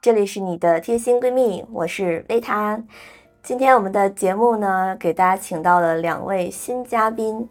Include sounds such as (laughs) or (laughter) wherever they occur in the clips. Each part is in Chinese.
这里是你的贴心闺蜜，我是维塔。今天我们的节目呢，给大家请到了两位新嘉宾。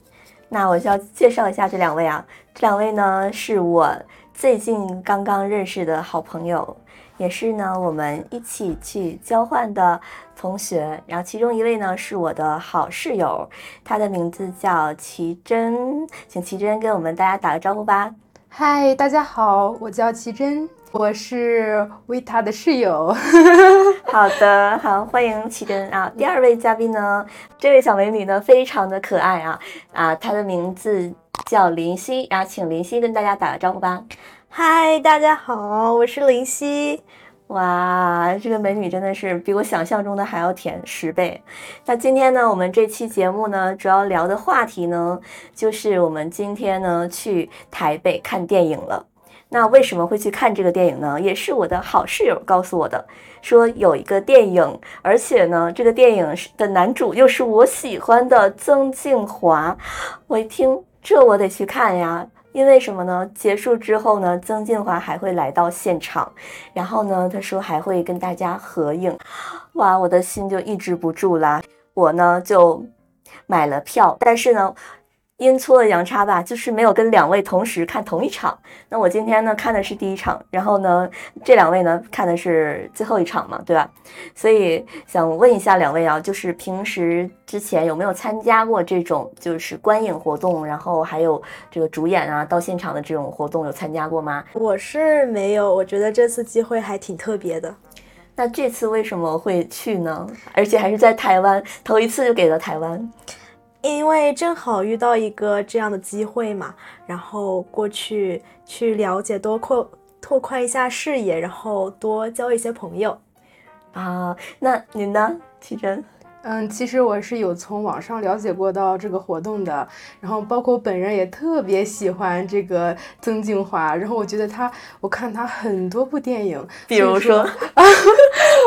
那我就要介绍一下这两位啊，这两位呢是我最近刚刚认识的好朋友，也是呢我们一起去交换的同学。然后其中一位呢是我的好室友，她的名字叫奇珍，请奇珍跟我们大家打个招呼吧。嗨，大家好，我叫奇珍，我是维塔的室友。(laughs) 好的，好，欢迎奇珍啊。第二位嘉宾呢，这位小美女呢，非常的可爱啊啊，她的名字叫林夕，然后请林夕跟大家打个招呼吧。嗨，大家好，我是林夕。哇，这个美女真的是比我想象中的还要甜十倍。那今天呢，我们这期节目呢，主要聊的话题呢，就是我们今天呢去台北看电影了。那为什么会去看这个电影呢？也是我的好室友告诉我的，说有一个电影，而且呢，这个电影的男主又是我喜欢的曾静华。我一听，这我得去看呀。因为什么呢？结束之后呢，曾静华还会来到现场，然后呢，他说还会跟大家合影，哇，我的心就抑制不住啦。我呢就买了票，但是呢。阴错阳差吧，就是没有跟两位同时看同一场。那我今天呢看的是第一场，然后呢这两位呢看的是最后一场嘛，对吧？所以想问一下两位啊，就是平时之前有没有参加过这种就是观影活动，然后还有这个主演啊到现场的这种活动有参加过吗？我是没有，我觉得这次机会还挺特别的。那这次为什么会去呢？而且还是在台湾，头一次就给了台湾。因为正好遇到一个这样的机会嘛，然后过去去了解，多扩拓宽一下视野，然后多交一些朋友。啊，那你呢，启真？嗯，其实我是有从网上了解过到这个活动的，然后包括本人也特别喜欢这个曾静华，然后我觉得他，我看他很多部电影，比如说，(laughs) 啊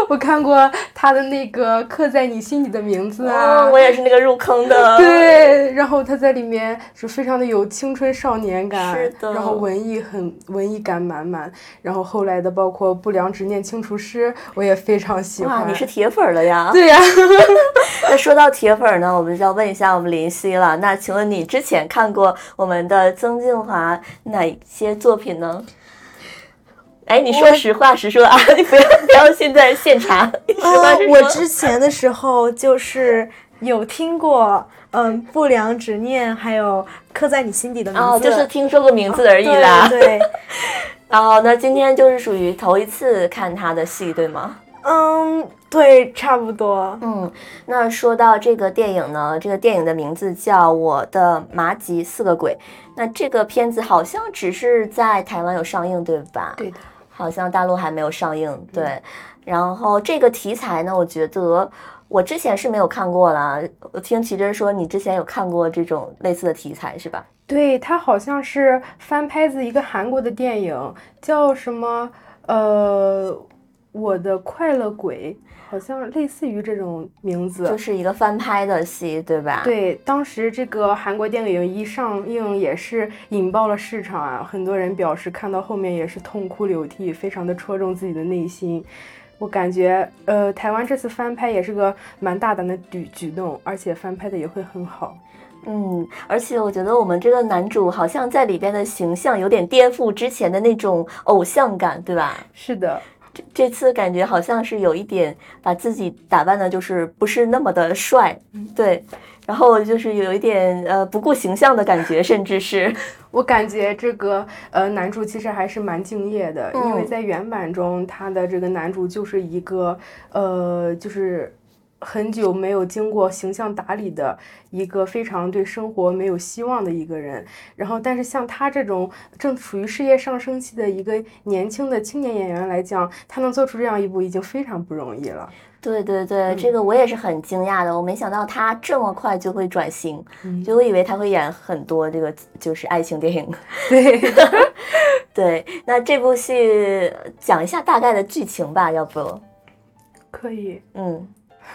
我看过他的那个刻在你心底的名字啊，我也是那个入坑的，(laughs) 对，然后他在里面是非常的有青春少年感，是的，然后文艺很文艺感满满，然后后来的包括不良执念清除师，我也非常喜欢，你是铁粉了呀？对呀。(laughs) 那说到铁粉呢，我们就要问一下我们林夕了。那请问你之前看过我们的曾静华哪些作品呢？哎，你说实话实说啊，(laughs) 你不要不要现在现查。啊，我之前的时候就是有听过，嗯，不良执念，还有刻在你心底的名字，哦就是听说过名字而已啦。对。然 (laughs) 后那今天就是属于头一次看他的戏，对吗？嗯，对，差不多。嗯，那说到这个电影呢，这个电影的名字叫《我的麻吉四个鬼》。那这个片子好像只是在台湾有上映，对吧？对的，好像大陆还没有上映。对，然后这个题材呢，我觉得我之前是没有看过了。我听奇珍说，你之前有看过这种类似的题材，是吧？对，它好像是翻拍自一个韩国的电影，叫什么？呃。我的快乐鬼好像类似于这种名字，就是一个翻拍的戏，对吧？对，当时这个韩国电影一上映也是引爆了市场啊，很多人表示看到后面也是痛哭流涕，非常的戳中自己的内心。我感觉，呃，台湾这次翻拍也是个蛮大胆的举举动，而且翻拍的也会很好。嗯，而且我觉得我们这个男主好像在里边的形象有点颠覆之前的那种偶像感，对吧？是的。这次感觉好像是有一点把自己打扮的，就是不是那么的帅，对，然后就是有一点呃不顾形象的感觉，甚至是 (laughs) 我感觉这个呃男主其实还是蛮敬业的，因为在原版中他的这个男主就是一个呃就是。很久没有经过形象打理的一个非常对生活没有希望的一个人，然后但是像他这种正处于事业上升期的一个年轻的青年演员来讲，他能做出这样一部已经非常不容易了。对对对，这个我也是很惊讶的，我没想到他这么快就会转型，就我以为他会演很多这个就是爱情电影。(laughs) 对 (laughs) 对，那这部戏讲一下大概的剧情吧，要不？可以，嗯。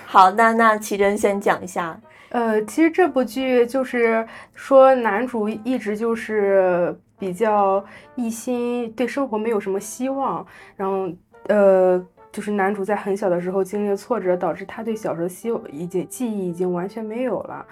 好，那那奇珍先讲一下。呃，其实这部剧就是说男主一直就是比较一心对生活没有什么希望，然后呃。就是男主在很小的时候经历了挫折，导致他对小时候希已经记忆已经完全没有了，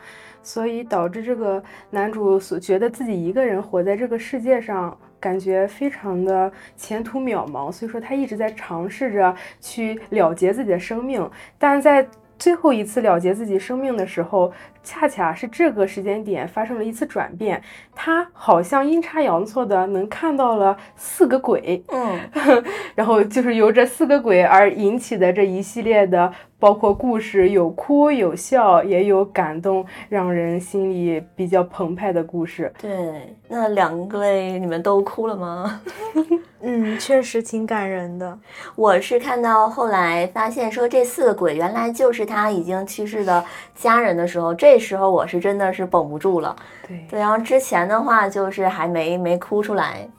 所以导致这个男主所觉得自己一个人活在这个世界上，感觉非常的前途渺茫。所以说他一直在尝试着去了结自己的生命，但在最后一次了结自己生命的时候。恰恰是这个时间点发生了一次转变，他好像阴差阳错的能看到了四个鬼，嗯，(laughs) 然后就是由这四个鬼而引起的这一系列的，包括故事有哭有笑，也有感动，让人心里比较澎湃的故事。对，那两位你们都哭了吗？(laughs) 嗯，确实挺感人的。我是看到后来发现说这四个鬼原来就是他已经去世的家人的时候，这。时候我是真的是绷不住了，对对，然后之前的话就是还没没哭出来，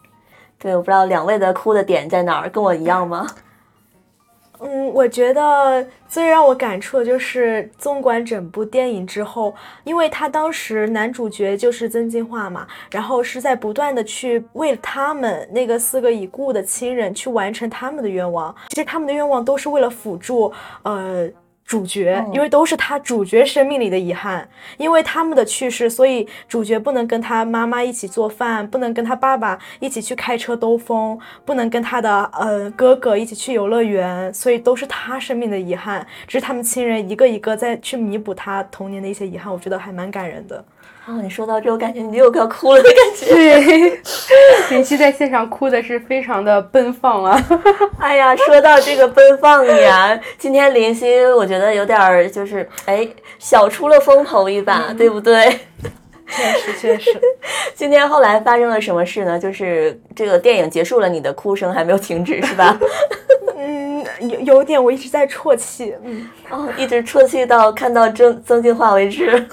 对，我不知道两位的哭的点在哪儿，跟我一样吗？嗯，我觉得最让我感触的就是纵观整部电影之后，因为他当时男主角就是曾金化嘛，然后是在不断的去为他们那个四个已故的亲人去完成他们的愿望，其实他们的愿望都是为了辅助，呃。主角，因为都是他主角生命里的遗憾，因为他们的去世，所以主角不能跟他妈妈一起做饭，不能跟他爸爸一起去开车兜风，不能跟他的呃哥哥一起去游乐园，所以都是他生命的遗憾，只是他们亲人一个一个在去弥补他童年的一些遗憾，我觉得还蛮感人的。哦，你说到这，我感觉你又要哭了的感觉。对，(laughs) 林夕在现场哭的是非常的奔放啊！(laughs) 哎呀，说到这个奔放呀，今天林夕我觉得有点儿就是哎，小出了风头一把，对不对？确实确实。(laughs) 今天后来发生了什么事呢？就是这个电影结束了，你的哭声还没有停止，是吧？嗯，有有点，我一直在啜泣，嗯，哦，一直啜泣到看到曾曾静化为止。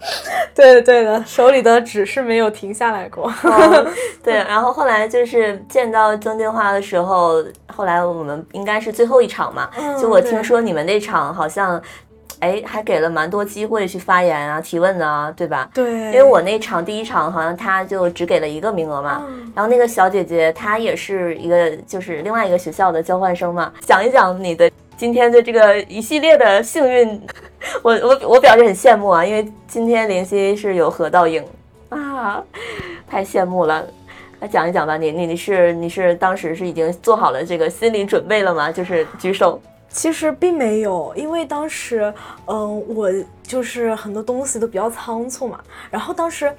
(laughs) 对的，对的，手里的纸是没有停下来过。(laughs) 对，然后后来就是见到曾静华的时候，后来我们应该是最后一场嘛。就我听说你们那场好像，哎，还给了蛮多机会去发言啊、提问啊，对吧？对。因为我那场第一场好像他就只给了一个名额嘛。然后那个小姐姐她也是一个就是另外一个学校的交换生嘛，讲一讲你的。今天的这个一系列的幸运，(laughs) 我我我表示很羡慕啊，因为今天林夕是有合倒影啊，太羡慕了。来讲一讲吧，你你你是你是当时是已经做好了这个心理准备了吗？就是举手。其实并没有，因为当时嗯，我就是很多东西都比较仓促嘛，然后当时。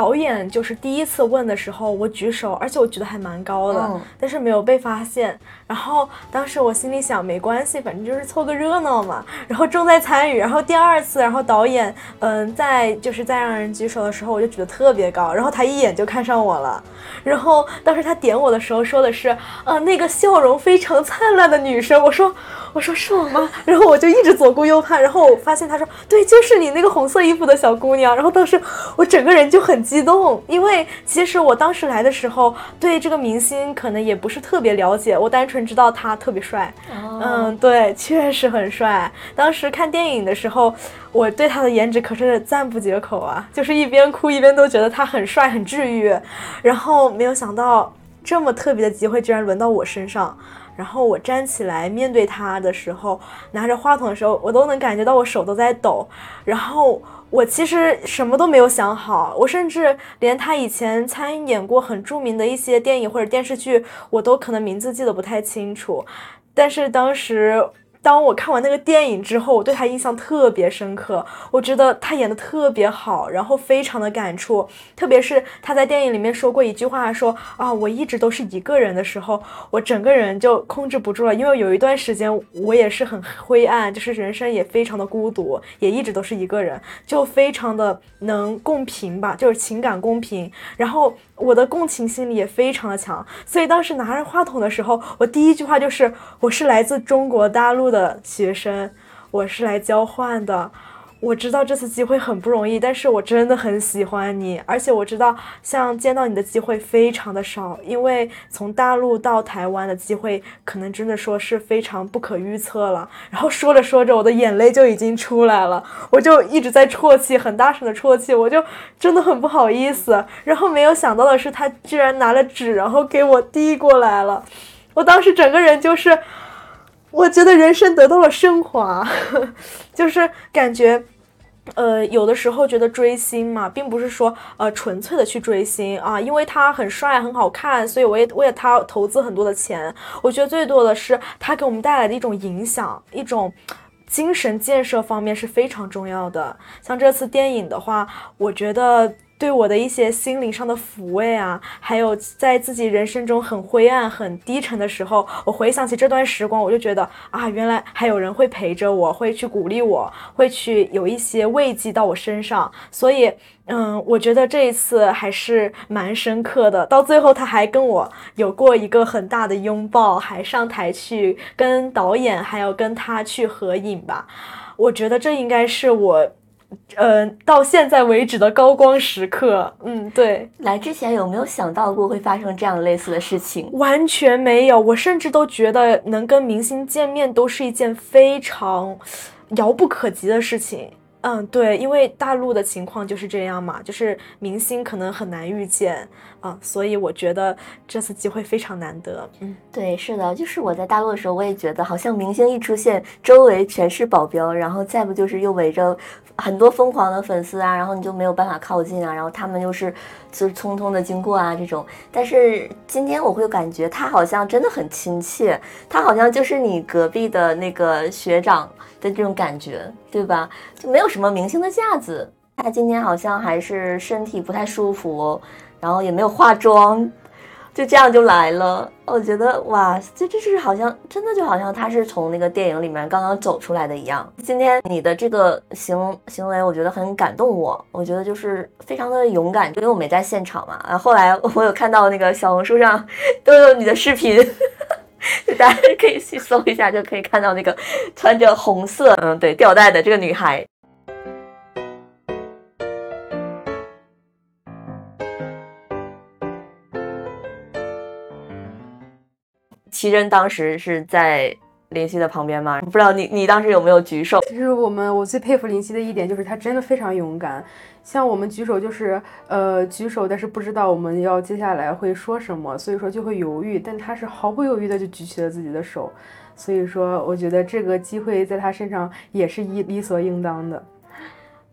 导演就是第一次问的时候，我举手，而且我举得还蛮高的，但是没有被发现。然后当时我心里想，没关系，反正就是凑个热闹嘛。(laughs) 然后重在参与。然后第二次，然后导演，嗯，在就是在让人举手的时候，我就举得特别高。然后他一眼就看上我了。然后当时他点我的时候说的是，呃，那个笑容非常灿烂的女生。我说。我说是我吗？然后我就一直左顾右盼，然后我发现他说对，就是你那个红色衣服的小姑娘。然后当时我整个人就很激动，因为其实我当时来的时候对这个明星可能也不是特别了解，我单纯知道他特别帅。嗯，对，确实很帅。当时看电影的时候，我对他的颜值可是赞不绝口啊，就是一边哭一边都觉得他很帅很治愈。然后没有想到这么特别的机会居然轮到我身上。然后我站起来面对他的时候，拿着话筒的时候，我都能感觉到我手都在抖。然后我其实什么都没有想好，我甚至连他以前参演过很著名的一些电影或者电视剧，我都可能名字记得不太清楚。但是当时。当我看完那个电影之后，我对他印象特别深刻。我觉得他演的特别好，然后非常的感触。特别是他在电影里面说过一句话，说啊，我一直都是一个人的时候，我整个人就控制不住了。因为有一段时间我也是很灰暗，就是人生也非常的孤独，也一直都是一个人，就非常的能共频吧，就是情感共频。然后。我的共情心理也非常的强，所以当时拿着话筒的时候，我第一句话就是我是来自中国大陆的学生，我是来交换的。我知道这次机会很不容易，但是我真的很喜欢你，而且我知道像见到你的机会非常的少，因为从大陆到台湾的机会可能真的说是非常不可预测了。然后说着说着，我的眼泪就已经出来了，我就一直在啜泣，很大声的啜泣，我就真的很不好意思。然后没有想到的是，他居然拿了纸，然后给我递过来了。我当时整个人就是，我觉得人生得到了升华，(laughs) 就是感觉。呃，有的时候觉得追星嘛，并不是说呃纯粹的去追星啊，因为他很帅很好看，所以我也为了他投资很多的钱。我觉得最多的是他给我们带来的一种影响，一种精神建设方面是非常重要的。像这次电影的话，我觉得。对我的一些心灵上的抚慰啊，还有在自己人生中很灰暗、很低沉的时候，我回想起这段时光，我就觉得啊，原来还有人会陪着我，会去鼓励我，会去有一些慰藉到我身上。所以，嗯，我觉得这一次还是蛮深刻的。到最后，他还跟我有过一个很大的拥抱，还上台去跟导演，还要跟他去合影吧。我觉得这应该是我。呃，到现在为止的高光时刻，嗯，对，来之前有没有想到过会发生这样类似的事情？完全没有，我甚至都觉得能跟明星见面都是一件非常遥不可及的事情。嗯，对，因为大陆的情况就是这样嘛，就是明星可能很难遇见啊，所以我觉得这次机会非常难得。嗯，对，是的，就是我在大陆的时候，我也觉得好像明星一出现，周围全是保镖，然后再不就是又围着很多疯狂的粉丝啊，然后你就没有办法靠近啊，然后他们又是就是匆匆的经过啊这种。但是今天我会感觉他好像真的很亲切，他好像就是你隔壁的那个学长。的这种感觉，对吧？就没有什么明星的架子。他今天好像还是身体不太舒服，然后也没有化妆，就这样就来了。我觉得哇，这这是好像真的就好像他是从那个电影里面刚刚走出来的一样。今天你的这个行行为，我觉得很感动我。我觉得就是非常的勇敢，因为我没在现场嘛。然后后来我有看到那个小红书上都有你的视频。大家可以去搜一下，就可以看到那个穿着红色，嗯，对，吊带的这个女孩。奇珍当时是在林夕的旁边吗？不知道你你当时有没有举手？其实我们我最佩服林夕的一点就是他真的非常勇敢。像我们举手就是呃举手，但是不知道我们要接下来会说什么，所以说就会犹豫。但他是毫不犹豫的就举起了自己的手，所以说我觉得这个机会在他身上也是一理所应当的。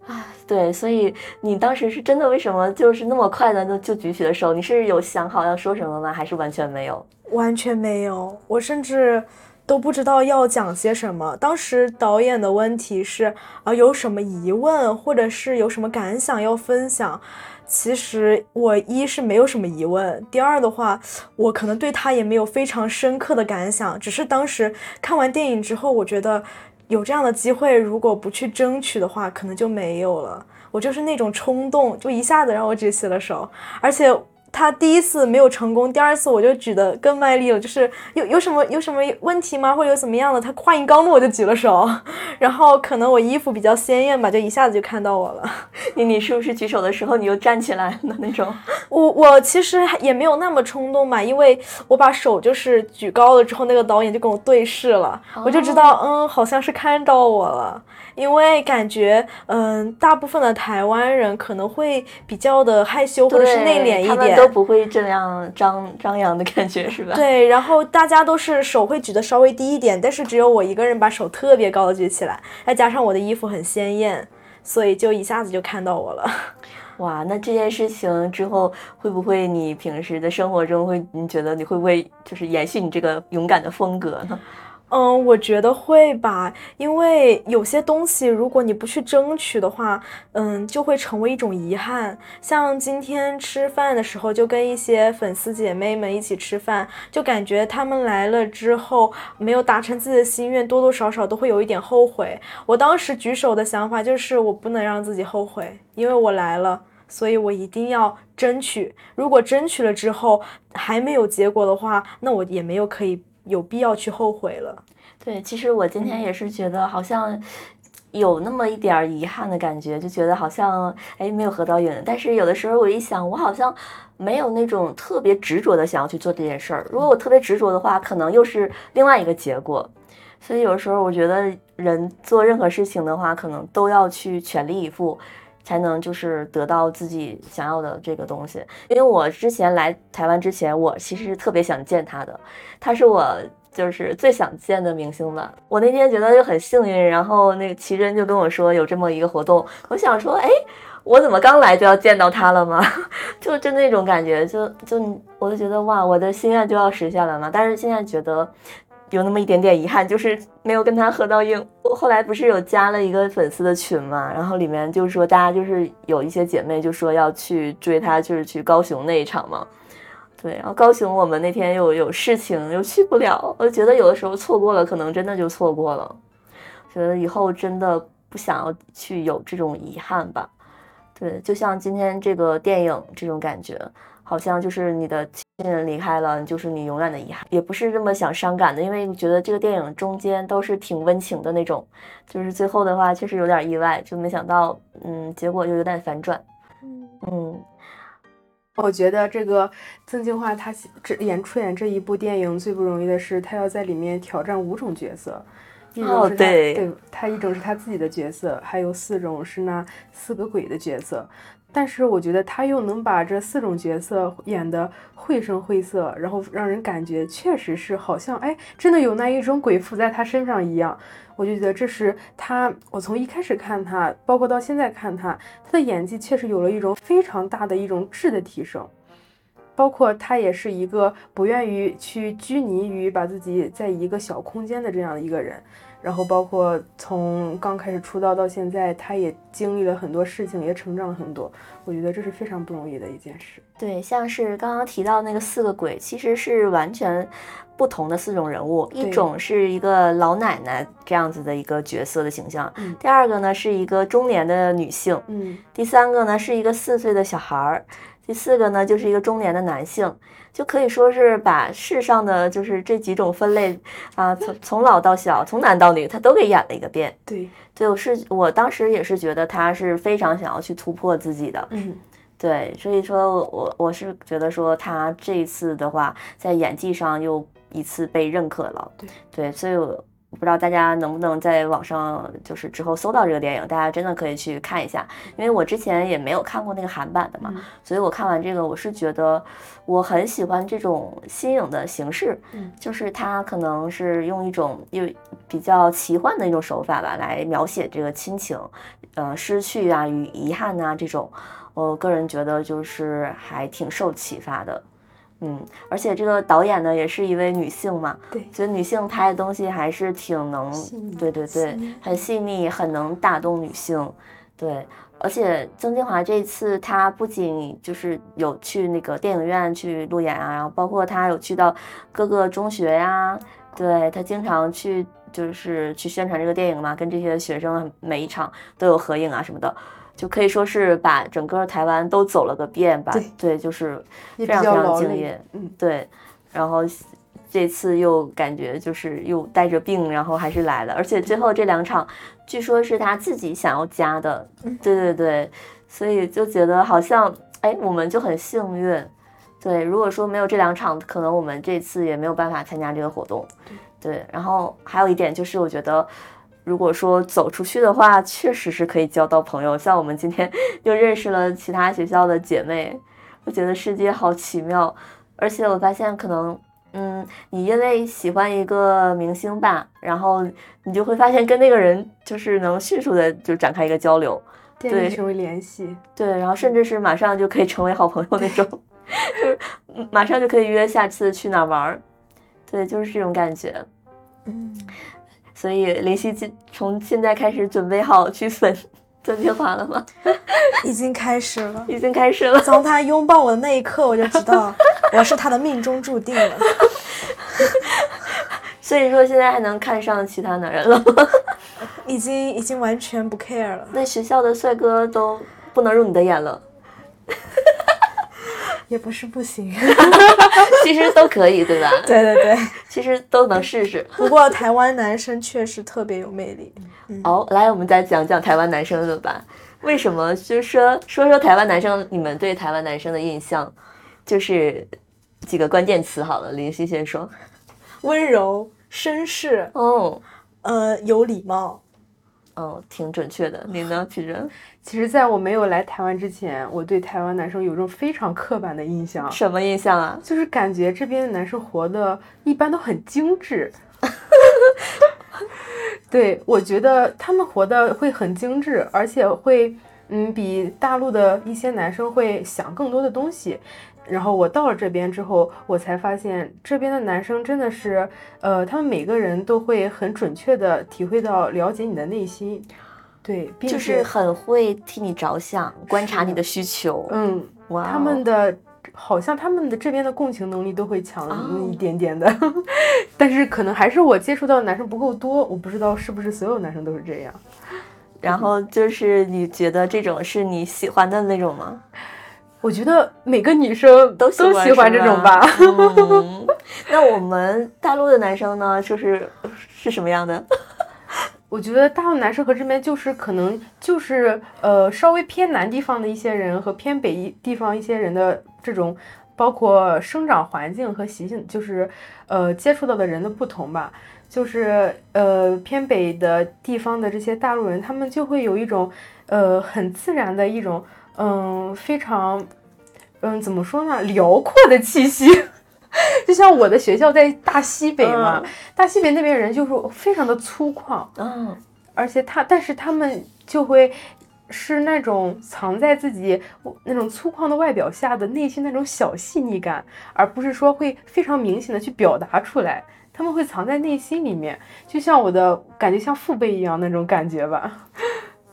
啊，对，所以你当时是真的为什么就是那么快的就就举起了手？你是有想好要说什么吗？还是完全没有？完全没有，我甚至。都不知道要讲些什么。当时导演的问题是啊，有什么疑问，或者是有什么感想要分享？其实我一是没有什么疑问，第二的话，我可能对他也没有非常深刻的感想。只是当时看完电影之后，我觉得有这样的机会，如果不去争取的话，可能就没有了。我就是那种冲动，就一下子让我举起了手，而且。他第一次没有成功，第二次我就举得更卖力了。就是有有什么有什么问题吗？或者有怎么样的？他话音刚落，我就举了手。(laughs) 然后可能我衣服比较鲜艳吧，就一下子就看到我了。(laughs) 你你是不是举手的时候你就站起来的那种？(laughs) 我我其实也没有那么冲动嘛，因为我把手就是举高了之后，那个导演就跟我对视了，我就知道嗯，好像是看到我了。因为感觉，嗯，大部分的台湾人可能会比较的害羞或者是内敛一点，他们都不会这样张张扬的感觉，是吧？对，然后大家都是手会举得稍微低一点，但是只有我一个人把手特别高的举起来，再加上我的衣服很鲜艳，所以就一下子就看到我了。(laughs) 哇，那这件事情之后会不会你平时的生活中会，你觉得你会不会就是延续你这个勇敢的风格呢？嗯，我觉得会吧，因为有些东西如果你不去争取的话，嗯，就会成为一种遗憾。像今天吃饭的时候，就跟一些粉丝姐妹们一起吃饭，就感觉他们来了之后没有达成自己的心愿，多多少少都会有一点后悔。我当时举手的想法就是，我不能让自己后悔，因为我来了，所以我一定要争取。如果争取了之后还没有结果的话，那我也没有可以。有必要去后悔了。对，其实我今天也是觉得好像有那么一点遗憾的感觉，就觉得好像哎没有合到影。但是有的时候我一想，我好像没有那种特别执着的想要去做这件事儿。如果我特别执着的话，可能又是另外一个结果。所以有时候我觉得人做任何事情的话，可能都要去全力以赴。才能就是得到自己想要的这个东西。因为我之前来台湾之前，我其实特别想见他的，他是我就是最想见的明星吧。我那天觉得就很幸运，然后那个奇珍就跟我说有这么一个活动，我想说，哎，我怎么刚来就要见到他了吗？(laughs) 就就那种感觉，就就我就觉得哇，我的心愿就要实现了嘛。但是现在觉得。有那么一点点遗憾，就是没有跟他合到影。我后来不是有加了一个粉丝的群嘛，然后里面就是说大家就是有一些姐妹就说要去追他，就是去高雄那一场嘛。对，然后高雄我们那天又有事情又去不了，我觉得有的时候错过了，可能真的就错过了。觉得以后真的不想要去有这种遗憾吧。对，就像今天这个电影这种感觉。好像就是你的亲人离开了，就是你永远的遗憾，也不是这么想伤感的，因为觉得这个电影中间都是挺温情的那种，就是最后的话确实有点意外，就没想到，嗯，结果就有点反转。嗯嗯，我觉得这个曾静华她这演出演这一部电影最不容易的是，她要在里面挑战五种角色，一种是对，对他一种是他自己的角色，还有四种是那四个鬼的角色。但是我觉得他又能把这四种角色演得绘声绘色，然后让人感觉确实是好像哎，真的有那一种鬼附在他身上一样。我就觉得这是他，我从一开始看他，包括到现在看他，他的演技确实有了一种非常大的一种质的提升。包括他也是一个不愿意去拘泥于把自己在一个小空间的这样的一个人。然后包括从刚开始出道到现在，他也经历了很多事情，也成长了很多。我觉得这是非常不容易的一件事。对，像是刚刚提到那个四个鬼，其实是完全不同的四种人物。一种是一个老奶奶这样子的一个角色的形象，第二个呢是一个中年的女性，嗯，第三个呢是一个四岁的小孩儿，第四个呢就是一个中年的男性。就可以说是把世上的就是这几种分类啊，从从老到小，从男到女，他都给演了一个遍。对，对，我是我当时也是觉得他是非常想要去突破自己的。嗯，对，所以说我我是觉得说他这一次的话，在演技上又一次被认可了。对，对，所以。我不知道大家能不能在网上就是之后搜到这个电影，大家真的可以去看一下，因为我之前也没有看过那个韩版的嘛，所以我看完这个，我是觉得我很喜欢这种新颖的形式，嗯，就是它可能是用一种又比较奇幻的一种手法吧，来描写这个亲情，呃，失去啊与遗憾啊这种，我个人觉得就是还挺受启发的。嗯，而且这个导演呢，也是一位女性嘛，对，觉得女性拍的东西还是挺能，对对对，很细腻，很能打动女性，对。而且曾静华这次她不仅就是有去那个电影院去路演啊，然后包括她有去到各个中学呀，对她经常去就是去宣传这个电影嘛，跟这些学生每一场都有合影啊什么的。就可以说是把整个台湾都走了个遍吧，对，就是非常非常敬业，嗯，对。然后这次又感觉就是又带着病，然后还是来了，而且最后这两场，据说是他自己想要加的，对对对，所以就觉得好像，哎，我们就很幸运，对。如果说没有这两场，可能我们这次也没有办法参加这个活动，对。然后还有一点就是，我觉得。如果说走出去的话，确实是可以交到朋友。像我们今天 (laughs) 又认识了其他学校的姐妹，我觉得世界好奇妙。而且我发现，可能，嗯，你因为喜欢一个明星吧，然后你就会发现跟那个人就是能迅速的就展开一个交流，对，成为联系，对，然后甚至是马上就可以成为好朋友那种，就是马上就可以约下次去哪玩儿，对，就是这种感觉，嗯。所以林夕从从现在开始准备好去粉曾静华了吗？(laughs) 已经开始了，已经开始了。从他拥抱我的那一刻，我就知道我是他的命中注定了。(laughs) 所以说，现在还能看上其他男人了吗？已经已经完全不 care 了。那学校的帅哥都不能入你的眼了。也不是不行，(laughs) 其实都可以，对吧？对对对，(laughs) 其实都能试试。不过台湾男生确实特别有魅力。哦，来，我们再讲讲台湾男生的吧。为什么？就是说说说台湾男生，你们对台湾男生的印象，就是几个关键词好了。林夕先说：温柔、绅士，哦，呃，有礼貌，嗯，挺准确的。你呢，(laughs) 皮珍？其实，在我没有来台湾之前，我对台湾男生有种非常刻板的印象。什么印象啊？就是感觉这边的男生活的一般都很精致。(laughs) 对，我觉得他们活的会很精致，而且会，嗯，比大陆的一些男生会想更多的东西。然后我到了这边之后，我才发现这边的男生真的是，呃，他们每个人都会很准确的体会到了解你的内心，对，就是很会替你着想，观察你的需求。嗯，哇，他们的好像他们的这边的共情能力都会强一点点的，(laughs) 但是可能还是我接触到的男生不够多，我不知道是不是所有男生都是这样。然后就是你觉得这种是你喜欢的那种吗？我觉得每个女生都都喜欢这种吧。那我们大陆的男生呢，就是是什么样的？(laughs) 我觉得大陆男生和这边就是可能就是呃稍微偏南地方的一些人和偏北一地方一些人的这种，包括生长环境和习性，就是呃接触到的人的不同吧。就是呃偏北的地方的这些大陆人，他们就会有一种呃很自然的一种。嗯，非常，嗯，怎么说呢？辽阔的气息，(laughs) 就像我的学校在大西北嘛，大西北那边人就是非常的粗犷，嗯，而且他，但是他们就会是那种藏在自己那种粗犷的外表下的内心那种小细腻感，而不是说会非常明显的去表达出来，他们会藏在内心里面，就像我的感觉像父辈一样那种感觉吧。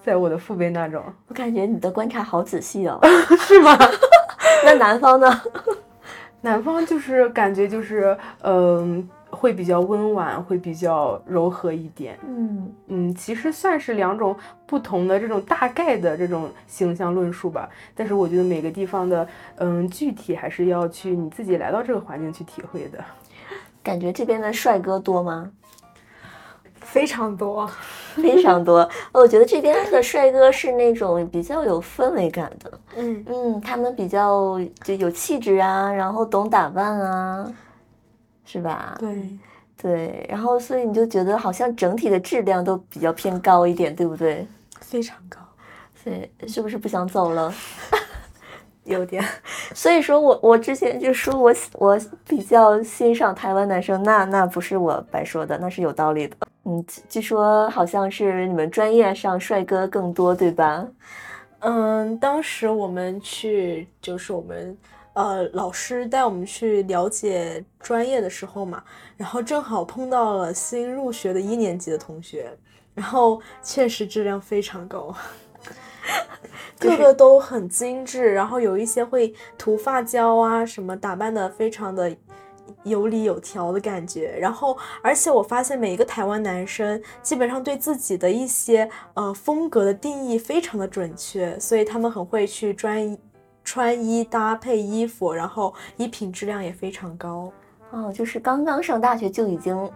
在我的父辈那种，我感觉你的观察好仔细哦，(laughs) 是吗？(laughs) 那南方呢？(laughs) 南方就是感觉就是，嗯，会比较温婉，会比较柔和一点。嗯嗯，其实算是两种不同的这种大概的这种形象论述吧。但是我觉得每个地方的，嗯，具体还是要去你自己来到这个环境去体会的。感觉这边的帅哥多吗？非常多，非常多。我觉得这边的帅哥是那种比较有氛围感的，嗯嗯，他们比较就有气质啊，然后懂打扮啊，是吧？对对，然后所以你就觉得好像整体的质量都比较偏高一点，对不对？非常高，所以是不是不想走了？(laughs) 有点，(laughs) 所以说我我之前就说我我比较欣赏台湾男生，那那不是我白说的，那是有道理的。嗯，据说好像是你们专业上帅哥更多，对吧？嗯，当时我们去就是我们呃老师带我们去了解专业的时候嘛，然后正好碰到了新入学的一年级的同学，然后确实质量非常高。(laughs) 个个都很精致，然后有一些会涂发胶啊，什么打扮的非常的有理有条的感觉。然后，而且我发现每一个台湾男生基本上对自己的一些呃风格的定义非常的准确，所以他们很会去专穿衣搭配衣服，然后衣品质量也非常高。哦，就是刚刚上大学就已经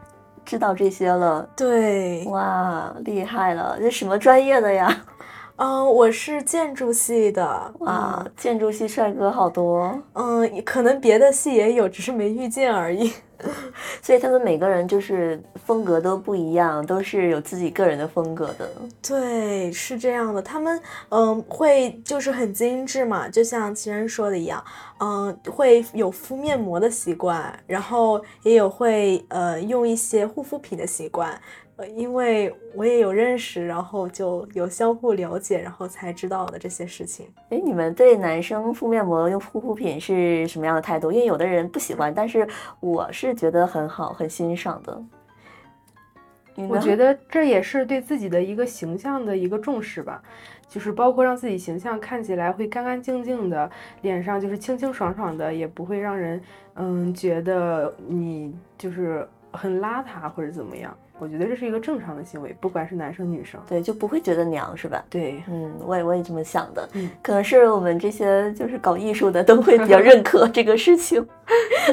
知道这些了。对，哇，厉害了！这什么专业的呀？嗯，我是建筑系的啊，建筑系帅哥好多。嗯，可能别的系也有，只是没遇见而已。(laughs) 所以他们每个人就是风格都不一样，都是有自己个人的风格的。对，是这样的。他们嗯会就是很精致嘛，就像其人说的一样，嗯会有敷面膜的习惯，然后也有会呃用一些护肤品的习惯。因为我也有认识，然后就有相互了解，然后才知道的这些事情。哎，你们对男生敷面膜用护肤品是什么样的态度？因为有的人不喜欢，但是我是觉得很好，很欣赏的。我觉得这也是对自己的一个形象的一个重视吧，就是包括让自己形象看起来会干干净净的，脸上就是清清爽爽的，也不会让人嗯觉得你就是很邋遢或者怎么样。我觉得这是一个正常的行为，不管是男生女生，对，就不会觉得娘，是吧？对，嗯，我也我也这么想的，嗯，可能是我们这些就是搞艺术的都会比较认可这个事情。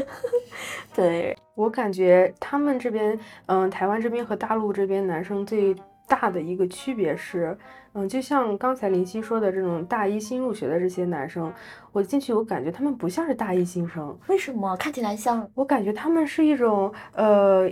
(laughs) 对我感觉他们这边，嗯，台湾这边和大陆这边男生最大的一个区别是，嗯，就像刚才林夕说的这种大一新入学的这些男生，我进去我感觉他们不像是大一新生，为什么？看起来像，我感觉他们是一种，呃。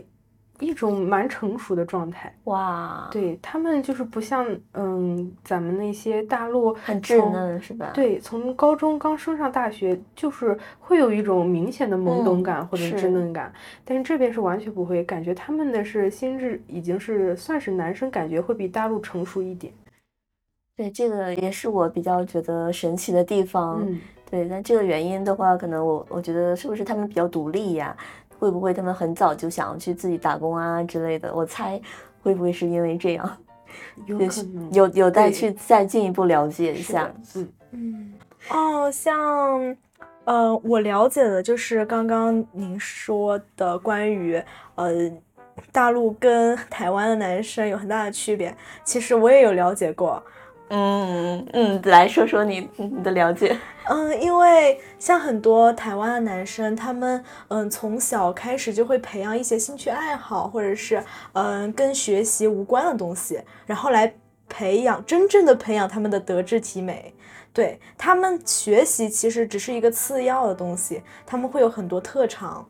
一种蛮成熟的状态。哇，对他们就是不像嗯咱们那些大陆很稚嫩是吧？对，从高中刚升上大学，就是会有一种明显的懵懂感或者稚嫩感，但是这边是完全不会，感觉他们的是心智已经是算是男生，感觉会比大陆成熟一点。对，这个也是我比较觉得神奇的地方。对，那这个原因的话，可能我我觉得是不是他们比较独立呀？会不会他们很早就想要去自己打工啊之类的？我猜会不会是因为这样？有可能，有有待去再进一步了解一下。嗯嗯，哦，像呃，我了解的就是刚刚您说的关于呃大陆跟台湾的男生有很大的区别，其实我也有了解过。嗯嗯，来说说你你的了解。嗯，因为像很多台湾的男生，他们嗯从小开始就会培养一些兴趣爱好，或者是嗯跟学习无关的东西，然后来培养真正的培养他们的德智体美。对他们学习其实只是一个次要的东西，他们会有很多特长。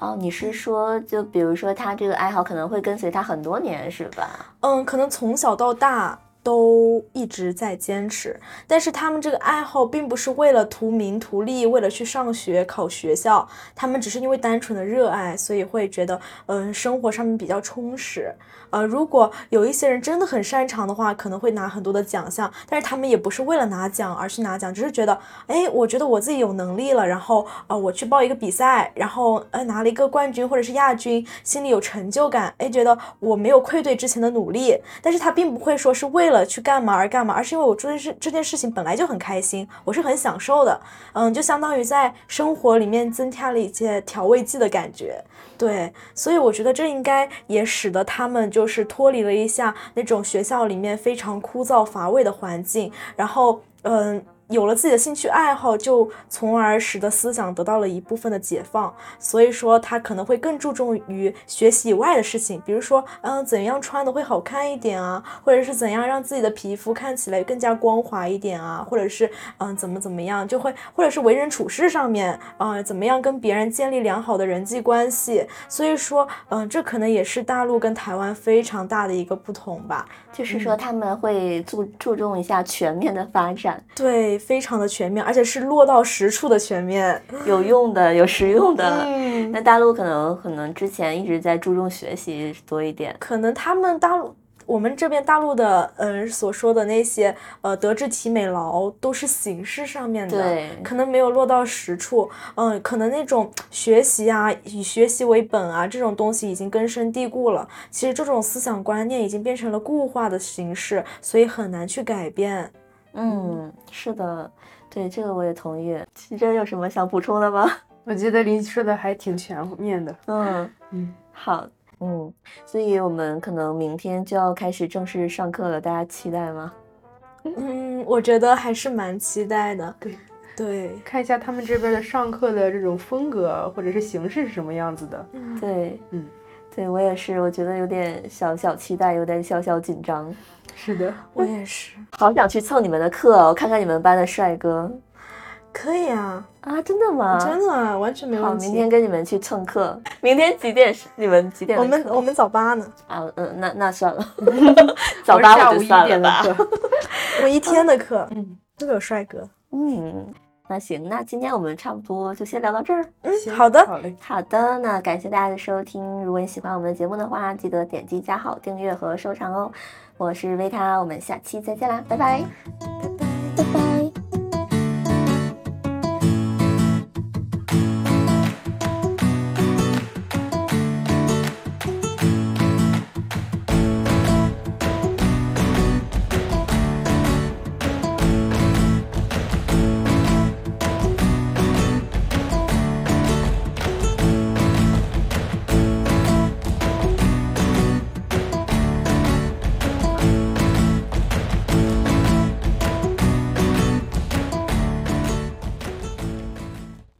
哦，你是说就比如说他这个爱好可能会跟随他很多年，是吧？嗯，可能从小到大。都一直在坚持，但是他们这个爱好并不是为了图名图利，为了去上学考学校，他们只是因为单纯的热爱，所以会觉得，嗯，生活上面比较充实。呃，如果有一些人真的很擅长的话，可能会拿很多的奖项，但是他们也不是为了拿奖而去拿奖，只是觉得，哎，我觉得我自己有能力了，然后，呃，我去报一个比赛，然后，呃，拿了一个冠军或者是亚军，心里有成就感，哎，觉得我没有愧对之前的努力，但是他并不会说是为了去干嘛而干嘛，而是因为我做这事这件事情本来就很开心，我是很享受的，嗯，就相当于在生活里面增加了一些调味剂的感觉。对，所以我觉得这应该也使得他们就就是脱离了一下那种学校里面非常枯燥乏味的环境，然后，嗯。有了自己的兴趣爱好，就从而使得思想得到了一部分的解放。所以说，他可能会更注重于学习以外的事情，比如说，嗯，怎样穿的会好看一点啊，或者是怎样让自己的皮肤看起来更加光滑一点啊，或者是，嗯，怎么怎么样，就会，或者是为人处事上面，啊，怎么样跟别人建立良好的人际关系。所以说，嗯，这可能也是大陆跟台湾非常大的一个不同吧。就是说，他们会注注重一下全面的发展。对。非常的全面，而且是落到实处的全面，(laughs) 有用的，有实用的。那大陆可能可能之前一直在注重学习多一点，可能他们大陆。我们这边大陆的，嗯，所说的那些，呃，德智体美劳都是形式上面的，对，可能没有落到实处，嗯，可能那种学习啊，以学习为本啊，这种东西已经根深蒂固了。其实这种思想观念已经变成了固化的形式，所以很难去改变。嗯，是的，对这个我也同意。奇珍有什么想补充的吗？(laughs) 我觉得林说的还挺全面的。嗯嗯，好，嗯，所以我们可能明天就要开始正式上课了，大家期待吗？嗯，我觉得还是蛮期待的。对对，看一下他们这边的上课的这种风格或者是形式是什么样子的。对，嗯，对我也是，我觉得有点小小期待，有点小小紧张。是的，(laughs) 我也是，好想去蹭你们的课，我看看你们班的帅哥。可以啊，啊，真的吗？真的，完全没问题。好，明天跟你们去蹭课。明天几点？你们几点？我们我们早八呢。啊，嗯，那那算了，(laughs) (laughs) 早八我就算了吧。(laughs) 我一天的课，嗯，都有帅哥。嗯，那行，那今天我们差不多就先聊到这儿。嗯，好的，好嘞，好的。那感谢大家的收听，如果你喜欢我们的节目的话，记得点击加号、订阅和收藏哦。我是维塔，我们下期再见啦，拜拜拜拜。